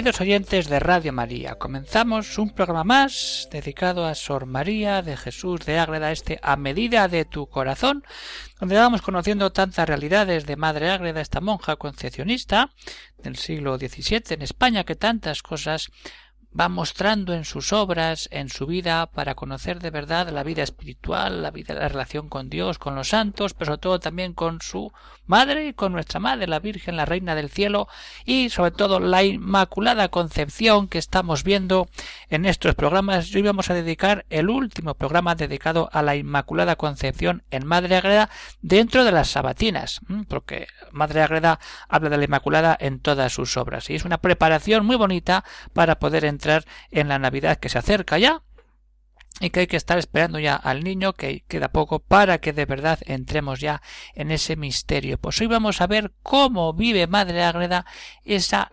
Queridos oyentes de Radio María, comenzamos un programa más dedicado a Sor María de Jesús de Ágreda, este a medida de tu corazón, donde vamos conociendo tantas realidades de Madre Ágreda, esta monja concepcionista del siglo XVII en España, que tantas cosas va mostrando en sus obras, en su vida, para conocer de verdad la vida espiritual, la vida, la relación con Dios, con los santos, pero sobre todo también con su madre y con nuestra madre, la Virgen, la Reina del Cielo, y sobre todo la Inmaculada Concepción que estamos viendo en estos programas. Hoy vamos a dedicar el último programa dedicado a la Inmaculada Concepción en Madre Agreda dentro de las Sabatinas, porque Madre Agreda habla de la Inmaculada en todas sus obras, y es una preparación muy bonita para poder en la Navidad que se acerca ya y que hay que estar esperando ya al niño que queda poco para que de verdad entremos ya en ese misterio. Pues hoy vamos a ver cómo vive Madre Ágreda esa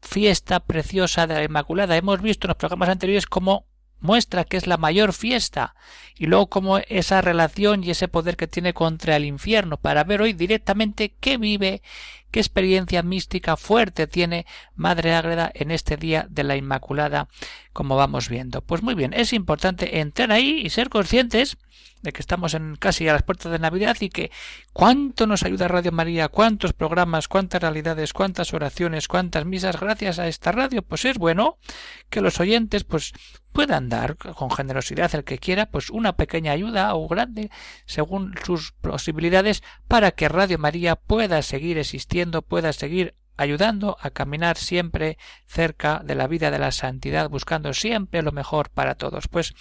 fiesta preciosa de la Inmaculada. Hemos visto en los programas anteriores cómo muestra que es la mayor fiesta y luego cómo esa relación y ese poder que tiene contra el infierno para ver hoy directamente qué vive qué experiencia mística fuerte tiene Madre Ágreda en este día de la Inmaculada, como vamos viendo. Pues muy bien, es importante entrar ahí y ser conscientes de que estamos en casi a las puertas de Navidad y que cuánto nos ayuda Radio María, cuántos programas, cuántas realidades, cuántas oraciones, cuántas misas gracias a esta radio, pues es bueno que los oyentes pues puedan dar con generosidad el que quiera pues una pequeña ayuda o grande según sus posibilidades para que Radio María pueda seguir existiendo pueda seguir ayudando a caminar siempre cerca de la vida de la santidad, buscando siempre lo mejor para todos. Pues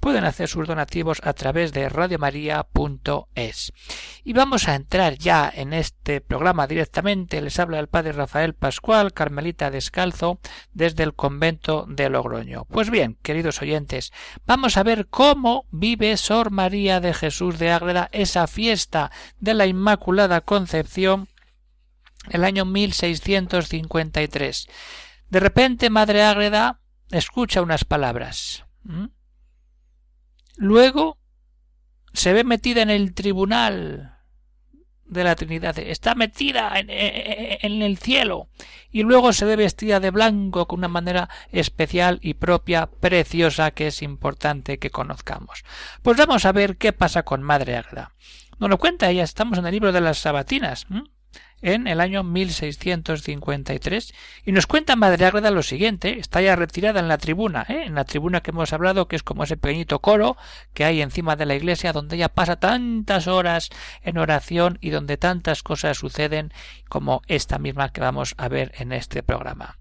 pueden hacer sus donativos a través de radiomaria.es. Y vamos a entrar ya en este programa directamente. Les habla el padre Rafael Pascual, Carmelita Descalzo, desde el convento de Logroño. Pues bien, queridos oyentes, vamos a ver cómo vive Sor María de Jesús de Ágreda esa fiesta de la Inmaculada Concepción el año 1653. De repente Madre Ágreda escucha unas palabras. Luego se ve metida en el tribunal de la Trinidad. Está metida en, el cielo. Y luego se ve vestida de blanco con una manera especial y propia, preciosa, que es importante que conozcamos. Pues vamos a ver qué pasa con Madre Ágreda. Nos lo cuenta ella, estamos en el libro de las Sabatinas en el año 1653 y nos cuenta Madre Ágreda lo siguiente, está ya retirada en la tribuna, ¿eh? en la tribuna que hemos hablado que es como ese pequeñito coro que hay encima de la iglesia donde ella pasa tantas horas en oración y donde tantas cosas suceden como esta misma que vamos a ver en este programa.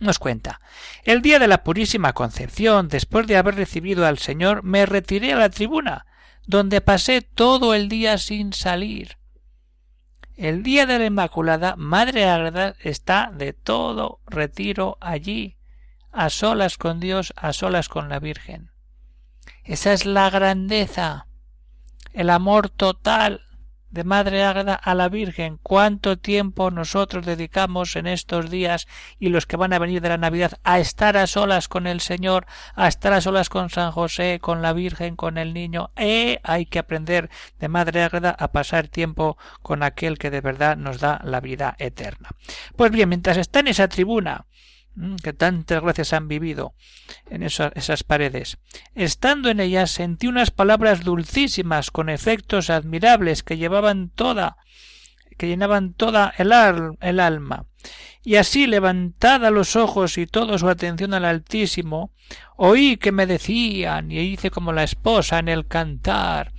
Nos cuenta El día de la Purísima Concepción, después de haber recibido al Señor, me retiré a la tribuna, donde pasé todo el día sin salir el día de la Inmaculada, Madre Ágreda está de todo retiro allí, a solas con Dios, a solas con la Virgen. Esa es la grandeza, el amor total de Madre Ágreda a la Virgen, cuánto tiempo nosotros dedicamos en estos días y los que van a venir de la Navidad a estar a solas con el Señor, a estar a solas con San José, con la Virgen, con el niño. Eh, hay que aprender de Madre Ágreda a pasar tiempo con aquel que de verdad nos da la vida eterna. Pues bien, mientras está en esa tribuna, que tantas gracias han vivido en esas paredes. Estando en ellas sentí unas palabras dulcísimas con efectos admirables que llevaban toda que llenaban toda el, el alma. Y así levantada los ojos y toda su atención al Altísimo, oí que me decían, y hice como la esposa en el cantar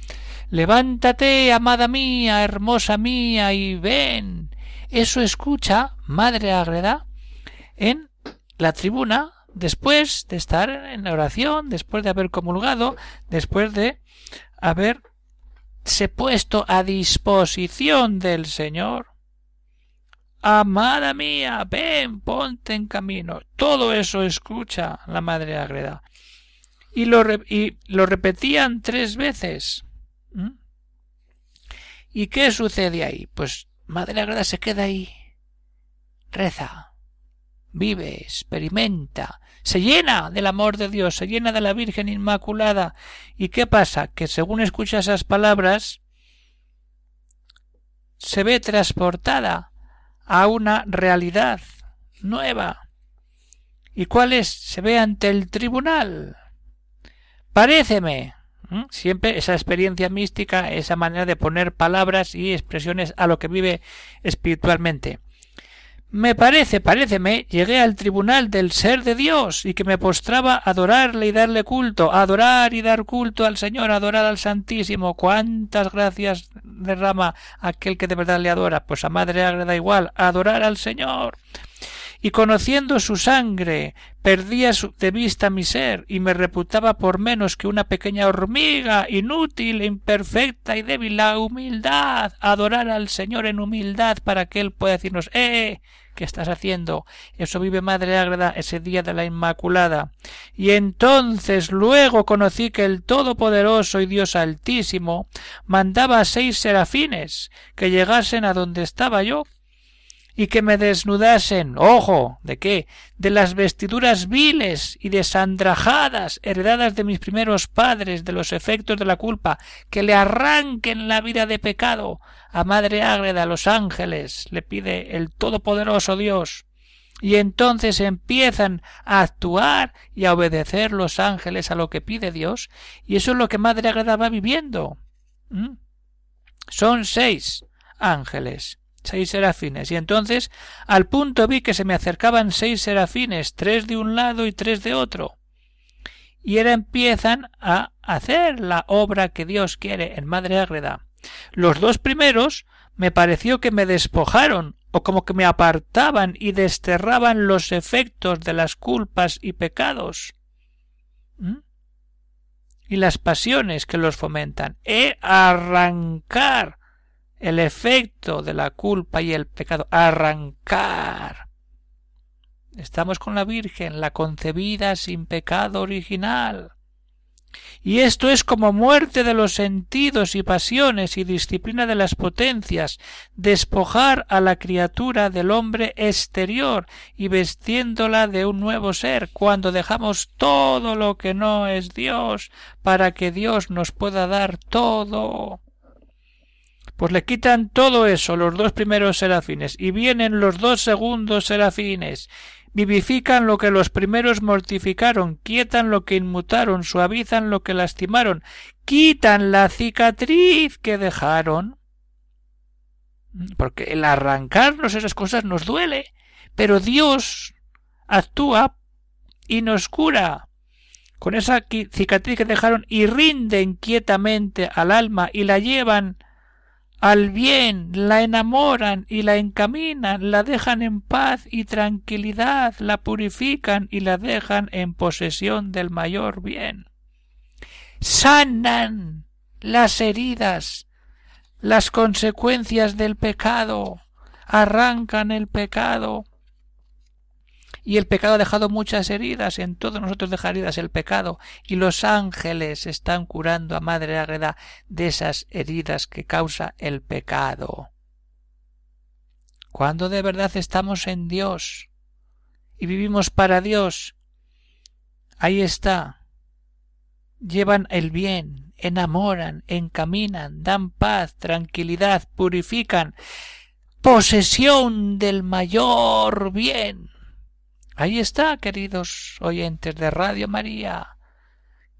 Levántate, amada mía, hermosa mía, y ven. Eso escucha, Madre Agreda, en la tribuna después de estar en la oración, después de haber comulgado, después de haberse puesto a disposición del Señor. Amada mía, ven, ponte en camino. Todo eso escucha la Madre Agreda. Y lo, y lo repetían tres veces. ¿Y qué sucede ahí? Pues Madre Agreda se queda ahí, reza, vive, experimenta, se llena del amor de Dios, se llena de la Virgen Inmaculada. ¿Y qué pasa? Que según escucha esas palabras, se ve transportada a una realidad nueva. ¿Y cuál es? Se ve ante el tribunal. Paréceme. Siempre esa experiencia mística, esa manera de poner palabras y expresiones a lo que vive espiritualmente. Me parece, paréceme, llegué al tribunal del ser de Dios y que me postraba a adorarle y darle culto, adorar y dar culto al Señor, adorar al Santísimo. Cuántas gracias derrama aquel que de verdad le adora. Pues a Madre agrada igual, adorar al Señor y conociendo su sangre perdía de vista mi ser y me reputaba por menos que una pequeña hormiga inútil, imperfecta y débil. La humildad, adorar al Señor en humildad para que Él pueda decirnos ¡Eh! ¿Qué estás haciendo? Eso vive Madre Ágreda ese día de la Inmaculada. Y entonces luego conocí que el Todopoderoso y Dios Altísimo mandaba a seis serafines que llegasen a donde estaba yo y que me desnudasen, ojo, ¿de qué? De las vestiduras viles y desandrajadas heredadas de mis primeros padres, de los efectos de la culpa, que le arranquen la vida de pecado a Madre Ágreda, a los ángeles, le pide el Todopoderoso Dios. Y entonces empiezan a actuar y a obedecer los ángeles a lo que pide Dios, y eso es lo que Madre Ágreda va viviendo. ¿Mm? Son seis ángeles seis serafines. Y entonces al punto vi que se me acercaban seis serafines, tres de un lado y tres de otro. Y ahora empiezan a hacer la obra que Dios quiere en Madre Ágreda. Los dos primeros me pareció que me despojaron o como que me apartaban y desterraban los efectos de las culpas y pecados. ¿Mm? y las pasiones que los fomentan. He arrancar el efecto de la culpa y el pecado, arrancar. Estamos con la Virgen, la concebida sin pecado original. Y esto es como muerte de los sentidos y pasiones y disciplina de las potencias, despojar a la criatura del hombre exterior y vestiéndola de un nuevo ser, cuando dejamos todo lo que no es Dios, para que Dios nos pueda dar todo. Pues le quitan todo eso los dos primeros serafines y vienen los dos segundos serafines. Vivifican lo que los primeros mortificaron, quietan lo que inmutaron, suavizan lo que lastimaron, quitan la cicatriz que dejaron. Porque el arrancarnos esas cosas nos duele, pero Dios actúa y nos cura con esa cicatriz que dejaron y rinden quietamente al alma y la llevan al bien, la enamoran y la encaminan, la dejan en paz y tranquilidad, la purifican y la dejan en posesión del mayor bien. Sanan las heridas, las consecuencias del pecado, arrancan el pecado, y el pecado ha dejado muchas heridas, en todos nosotros deja heridas el pecado, y los ángeles están curando a Madre Ágreda de esas heridas que causa el pecado. Cuando de verdad estamos en Dios y vivimos para Dios, ahí está. Llevan el bien, enamoran, encaminan, dan paz, tranquilidad, purifican, posesión del mayor bien Ahí está, queridos oyentes de Radio María.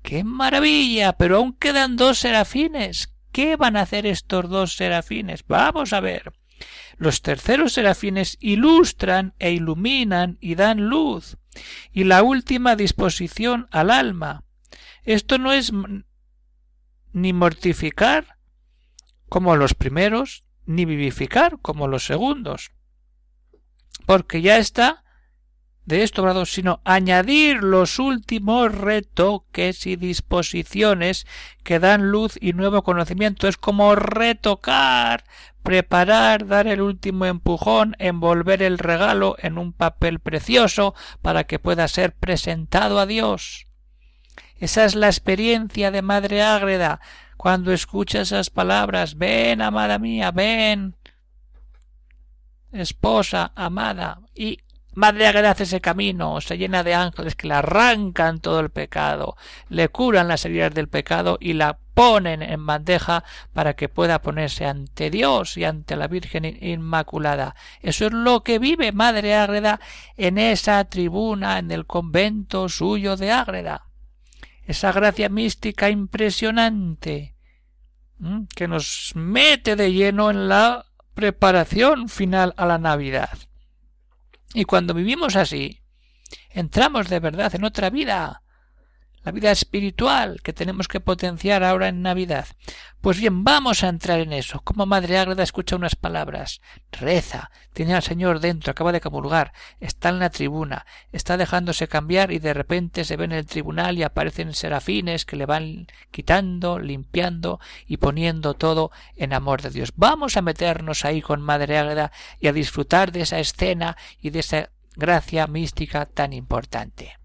¡Qué maravilla! Pero aún quedan dos serafines. ¿Qué van a hacer estos dos serafines? Vamos a ver. Los terceros serafines ilustran e iluminan y dan luz. Y la última disposición al alma. Esto no es ni mortificar como los primeros, ni vivificar como los segundos. Porque ya está de esto, grado, sino añadir los últimos retoques y disposiciones que dan luz y nuevo conocimiento. Es como retocar, preparar, dar el último empujón, envolver el regalo en un papel precioso para que pueda ser presentado a Dios. Esa es la experiencia de Madre Ágreda, cuando escucha esas palabras, ven, amada mía, ven, esposa, amada, y Madre hace ese camino, se llena de ángeles que le arrancan todo el pecado, le curan las heridas del pecado y la ponen en bandeja para que pueda ponerse ante Dios y ante la Virgen Inmaculada. Eso es lo que vive Madre Ágreda en esa tribuna en el convento suyo de Ágreda. Esa gracia mística impresionante que nos mete de lleno en la preparación final a la Navidad. Y cuando vivimos así, entramos de verdad en otra vida, la vida espiritual que tenemos que potenciar ahora en Navidad. Pues bien, vamos a entrar en eso. Como Madre Ágreda escucha unas palabras, reza, tiene al Señor dentro, acaba de comulgar, está en la tribuna, está dejándose cambiar y de repente se ve en el tribunal y aparecen serafines que le van quitando, limpiando y poniendo todo en amor de Dios. Vamos a meternos ahí con Madre Ágreda y a disfrutar de esa escena y de esa gracia mística tan importante.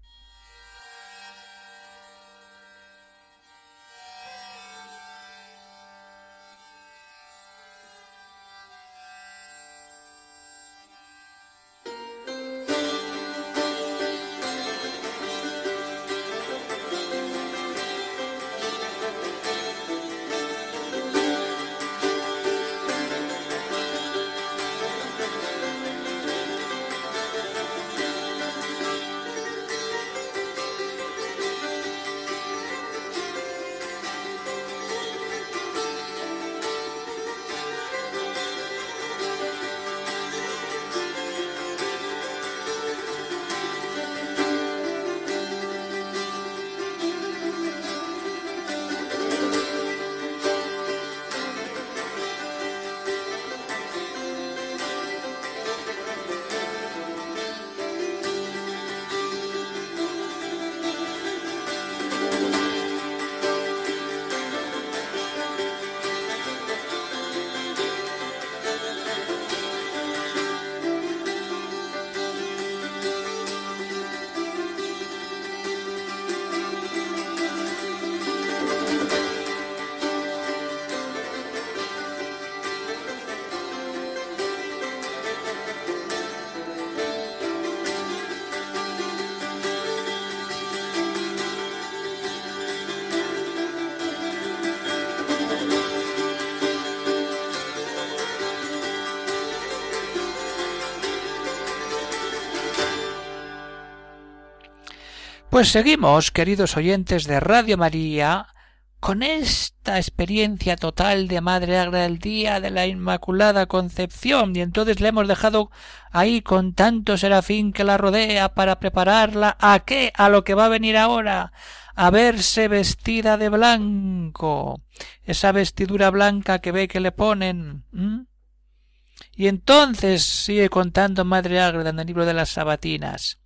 Pues seguimos, queridos oyentes de Radio María, con esta experiencia total de Madre Agra el día de la Inmaculada Concepción, y entonces le hemos dejado ahí con tanto serafín que la rodea para prepararla. A qué, a lo que va a venir ahora, a verse vestida de blanco, esa vestidura blanca que ve que le ponen. Y entonces sigue contando Madre Agra en el libro de las Sabatinas.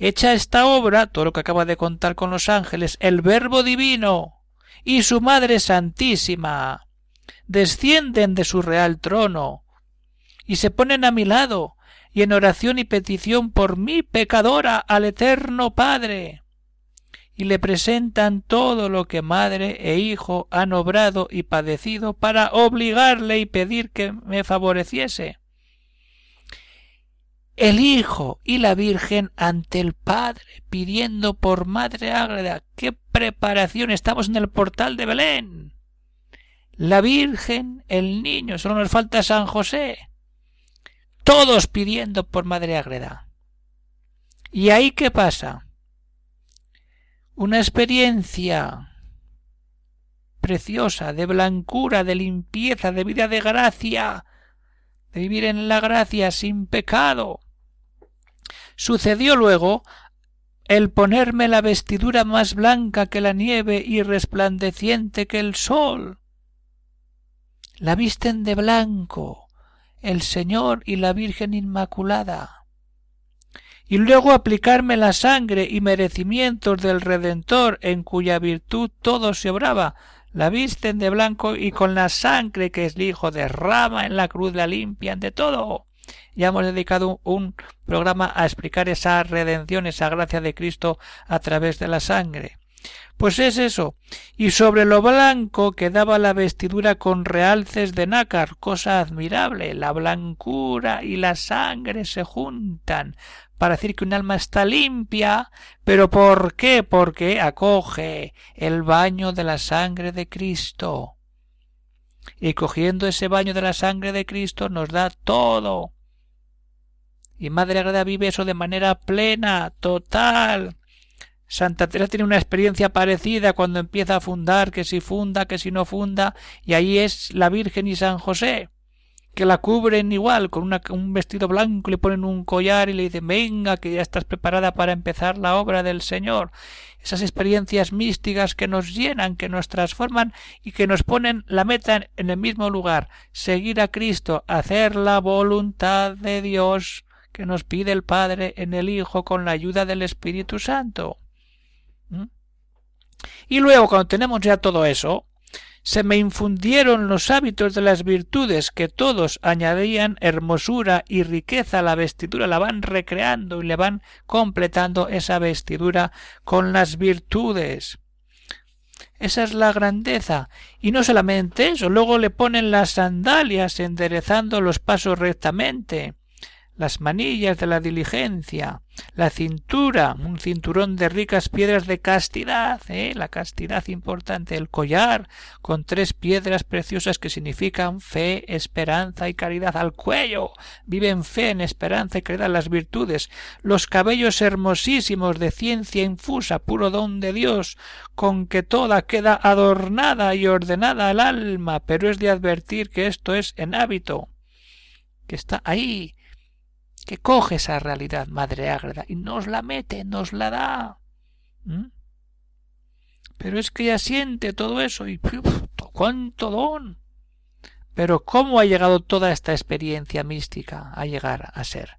Hecha esta obra, todo lo que acaba de contar con los ángeles, el Verbo Divino y su Madre Santísima. Descienden de su real trono y se ponen a mi lado y en oración y petición por mí pecadora al Eterno Padre. Y le presentan todo lo que madre e hijo han obrado y padecido para obligarle y pedir que me favoreciese el Hijo y la Virgen ante el Padre, pidiendo por Madre Ágreda. ¡Qué preparación! Estamos en el portal de Belén. La Virgen, el niño, solo nos falta San José. Todos pidiendo por Madre Ágreda. ¿Y ahí qué pasa? Una experiencia preciosa, de blancura, de limpieza, de vida de gracia, de vivir en la gracia sin pecado. Sucedió luego el ponerme la vestidura más blanca que la nieve y resplandeciente que el sol. La visten de blanco el Señor y la Virgen Inmaculada. Y luego aplicarme la sangre y merecimientos del Redentor en cuya virtud todo se obraba, la visten de blanco y con la sangre que es el Hijo derrama en la cruz la limpian de todo ya hemos dedicado un programa a explicar esa redención, esa gracia de Cristo a través de la sangre. Pues es eso. Y sobre lo blanco quedaba la vestidura con realces de nácar, cosa admirable. La blancura y la sangre se juntan para decir que un alma está limpia. ¿Pero por qué? Porque acoge el baño de la sangre de Cristo. Y cogiendo ese baño de la sangre de Cristo nos da todo. Y Madre Agreda vive eso de manera plena, total. Santa Teresa tiene una experiencia parecida cuando empieza a fundar, que si funda, que si no funda, y ahí es la Virgen y San José, que la cubren igual, con un vestido blanco, le ponen un collar y le dicen venga, que ya estás preparada para empezar la obra del Señor. Esas experiencias místicas que nos llenan, que nos transforman y que nos ponen la meta en el mismo lugar, seguir a Cristo, hacer la voluntad de Dios que nos pide el Padre en el Hijo con la ayuda del Espíritu Santo. ¿Mm? Y luego, cuando tenemos ya todo eso, se me infundieron los hábitos de las virtudes que todos añadían hermosura y riqueza a la vestidura, la van recreando y le van completando esa vestidura con las virtudes. Esa es la grandeza. Y no solamente eso, luego le ponen las sandalias enderezando los pasos rectamente las manillas de la diligencia, la cintura, un cinturón de ricas piedras de castidad, ¿eh? la castidad importante, el collar con tres piedras preciosas que significan fe, esperanza y caridad al cuello. Viven fe, en esperanza y caridad las virtudes, los cabellos hermosísimos de ciencia infusa, puro don de Dios, con que toda queda adornada y ordenada al alma, pero es de advertir que esto es en hábito, que está ahí, que coge esa realidad madre ágreda y nos la mete, nos la da. Pero es que ella siente todo eso y cuánto don. Pero ¿cómo ha llegado toda esta experiencia mística a llegar a ser?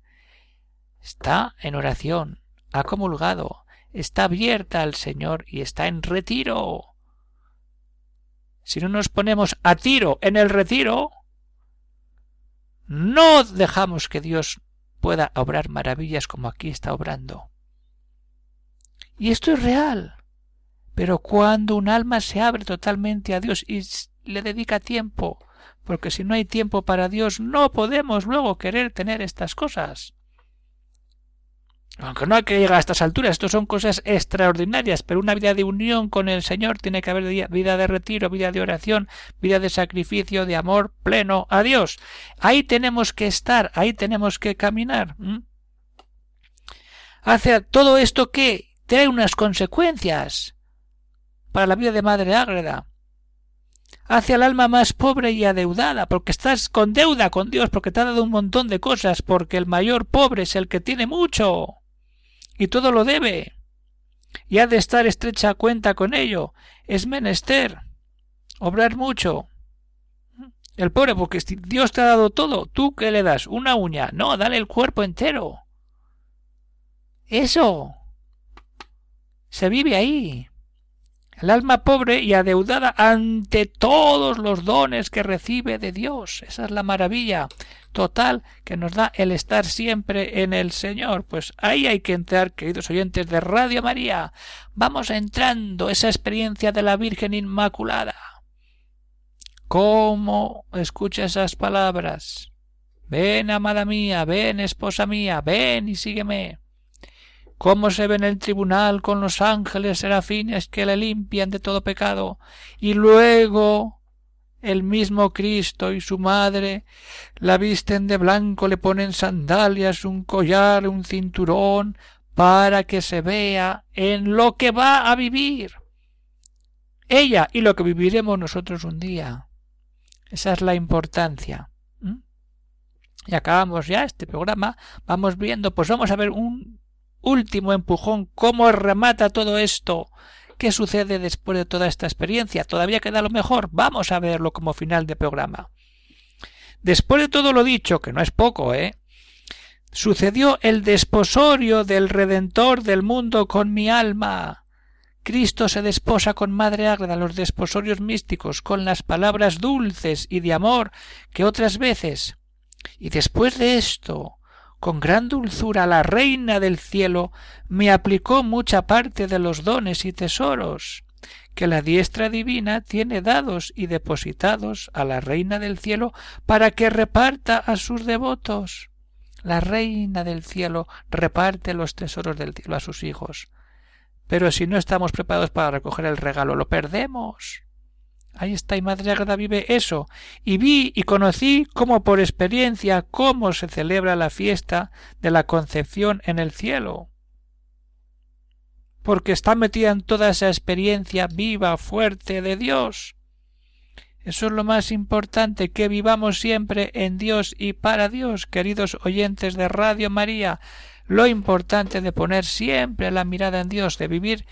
Está en oración, ha comulgado, está abierta al Señor y está en retiro. Si no nos ponemos a tiro en el retiro, no dejamos que Dios pueda obrar maravillas como aquí está obrando. Y esto es real. Pero cuando un alma se abre totalmente a Dios y le dedica tiempo, porque si no hay tiempo para Dios no podemos luego querer tener estas cosas. Aunque no hay que llegar a estas alturas, esto son cosas extraordinarias, pero una vida de unión con el Señor tiene que haber vida de retiro, vida de oración, vida de sacrificio, de amor pleno a Dios. Ahí tenemos que estar, ahí tenemos que caminar. Hace todo esto que trae unas consecuencias para la vida de Madre Ágreda. Hace al alma más pobre y adeudada, porque estás con deuda con Dios, porque te ha dado un montón de cosas, porque el mayor pobre es el que tiene mucho y todo lo debe, y ha de estar estrecha cuenta con ello. Es menester obrar mucho. El pobre, porque Dios te ha dado todo, ¿tú qué le das? ¿Una uña? No, dale el cuerpo entero. Eso. Se vive ahí. El alma pobre y adeudada ante todos los dones que recibe de Dios. Esa es la maravilla total que nos da el estar siempre en el Señor. Pues ahí hay que entrar, queridos oyentes de Radio María. Vamos entrando esa experiencia de la Virgen Inmaculada. ¿Cómo escucha esas palabras? Ven, amada mía, ven, esposa mía, ven y sígueme. ¿Cómo se ve en el tribunal con los ángeles serafines que le limpian de todo pecado? Y luego el mismo Cristo y su madre la visten de blanco, le ponen sandalias, un collar, un cinturón, para que se vea en lo que va a vivir. Ella y lo que viviremos nosotros un día. Esa es la importancia. Y acabamos ya este programa. Vamos viendo, pues vamos a ver un último empujón, cómo remata todo esto ¿Qué sucede después de toda esta experiencia? ¿Todavía queda lo mejor? Vamos a verlo como final de programa. Después de todo lo dicho, que no es poco, ¿eh? Sucedió el desposorio del Redentor del mundo con mi alma. Cristo se desposa con Madre Ágreda los desposorios místicos, con las palabras dulces y de amor que otras veces. Y después de esto, con gran dulzura la reina del cielo me aplicó mucha parte de los dones y tesoros que la diestra divina tiene dados y depositados a la reina del cielo para que reparta a sus devotos. La reina del cielo reparte los tesoros del cielo a sus hijos. Pero si no estamos preparados para recoger el regalo, lo perdemos. Ahí está, y Madre Agreda vive eso. Y vi y conocí como por experiencia cómo se celebra la fiesta de la concepción en el cielo. Porque está metida en toda esa experiencia viva, fuerte de Dios. Eso es lo más importante, que vivamos siempre en Dios y para Dios, queridos oyentes de Radio María. Lo importante de poner siempre la mirada en Dios, de vivir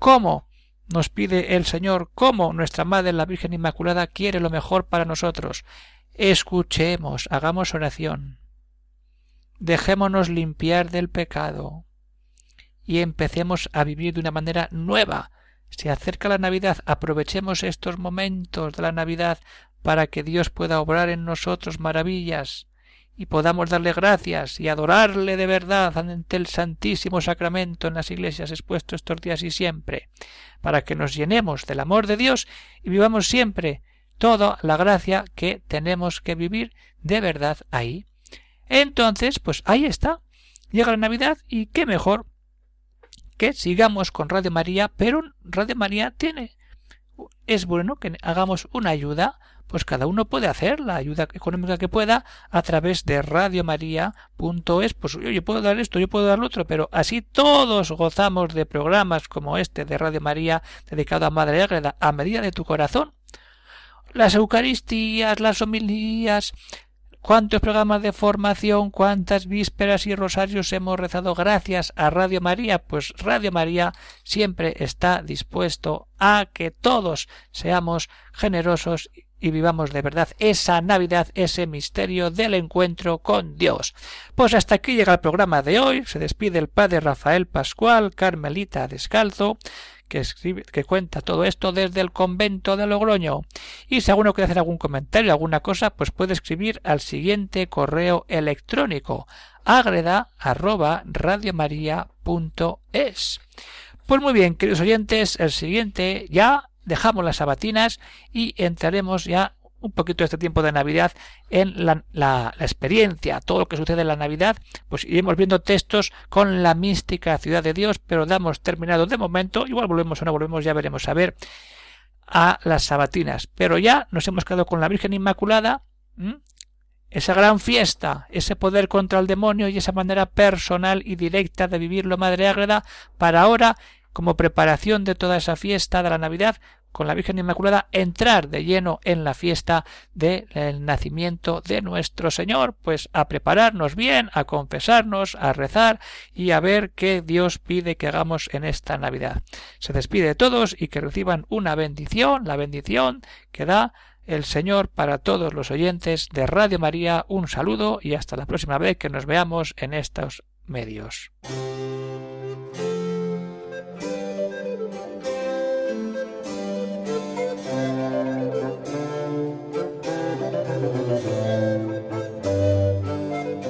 como nos pide el Señor, como nuestra Madre la Virgen Inmaculada quiere lo mejor para nosotros. Escuchemos, hagamos oración. Dejémonos limpiar del pecado y empecemos a vivir de una manera nueva. Se acerca la Navidad, aprovechemos estos momentos de la Navidad para que Dios pueda obrar en nosotros maravillas y podamos darle gracias y adorarle de verdad ante el Santísimo Sacramento en las iglesias expuesto estos días y siempre, para que nos llenemos del amor de Dios y vivamos siempre toda la gracia que tenemos que vivir de verdad ahí. Entonces, pues ahí está. Llega la Navidad y qué mejor que sigamos con Radio María, pero Radio María tiene es bueno que hagamos una ayuda pues cada uno puede hacer la ayuda económica que pueda a través de radiomaria.es. Pues yo, puedo dar esto, yo puedo dar lo otro, pero así todos gozamos de programas como este de Radio María dedicado a Madre Ágreda a medida de tu corazón. Las Eucaristías, las homilías, cuántos programas de formación, cuántas vísperas y rosarios hemos rezado gracias a Radio María, pues Radio María siempre está dispuesto a que todos seamos generosos y vivamos de verdad esa Navidad, ese misterio del encuentro con Dios. Pues hasta aquí llega el programa de hoy. Se despide el padre Rafael Pascual, Carmelita Descalzo, que, cuenta todo esto desde el convento de Logroño. Y si alguno quiere hacer algún comentario, alguna cosa, pues puede escribir al siguiente correo electrónico agreda arroba radiomaria.es. Pues muy bien, queridos oyentes, el siguiente ya dejamos las sabatinas y entraremos ya un poquito de este tiempo de Navidad en la, la, experiencia, todo lo que sucede en la Navidad, pues iremos viendo textos con la mística ciudad de Dios, pero damos terminado de momento, igual volvemos o no volvemos, ya veremos. A ver a las sabatinas, pero ya nos hemos quedado con la Virgen Inmaculada, esa gran fiesta, ese poder contra el demonio y esa manera personal y directa de vivirlo Madre Ágreda, para ahora como preparación de toda esa fiesta de la Navidad, con la Virgen Inmaculada entrar de lleno en la fiesta del nacimiento de nuestro Señor, pues a prepararnos bien, a confesarnos, a rezar y a ver qué Dios pide que hagamos en esta Navidad. Se despide de todos y que reciban una bendición, la bendición que da el Señor para todos los oyentes de Radio María. Un saludo y hasta la próxima vez que nos veamos en estos medios.